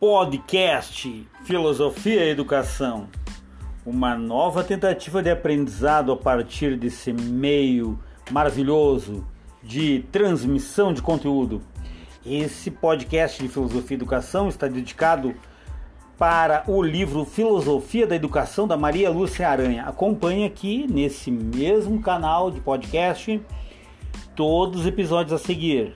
podcast Filosofia e Educação. Uma nova tentativa de aprendizado a partir desse meio maravilhoso de transmissão de conteúdo. Esse podcast de Filosofia e Educação está dedicado para o livro Filosofia da Educação da Maria Lúcia Aranha. Acompanhe aqui nesse mesmo canal de podcast todos os episódios a seguir.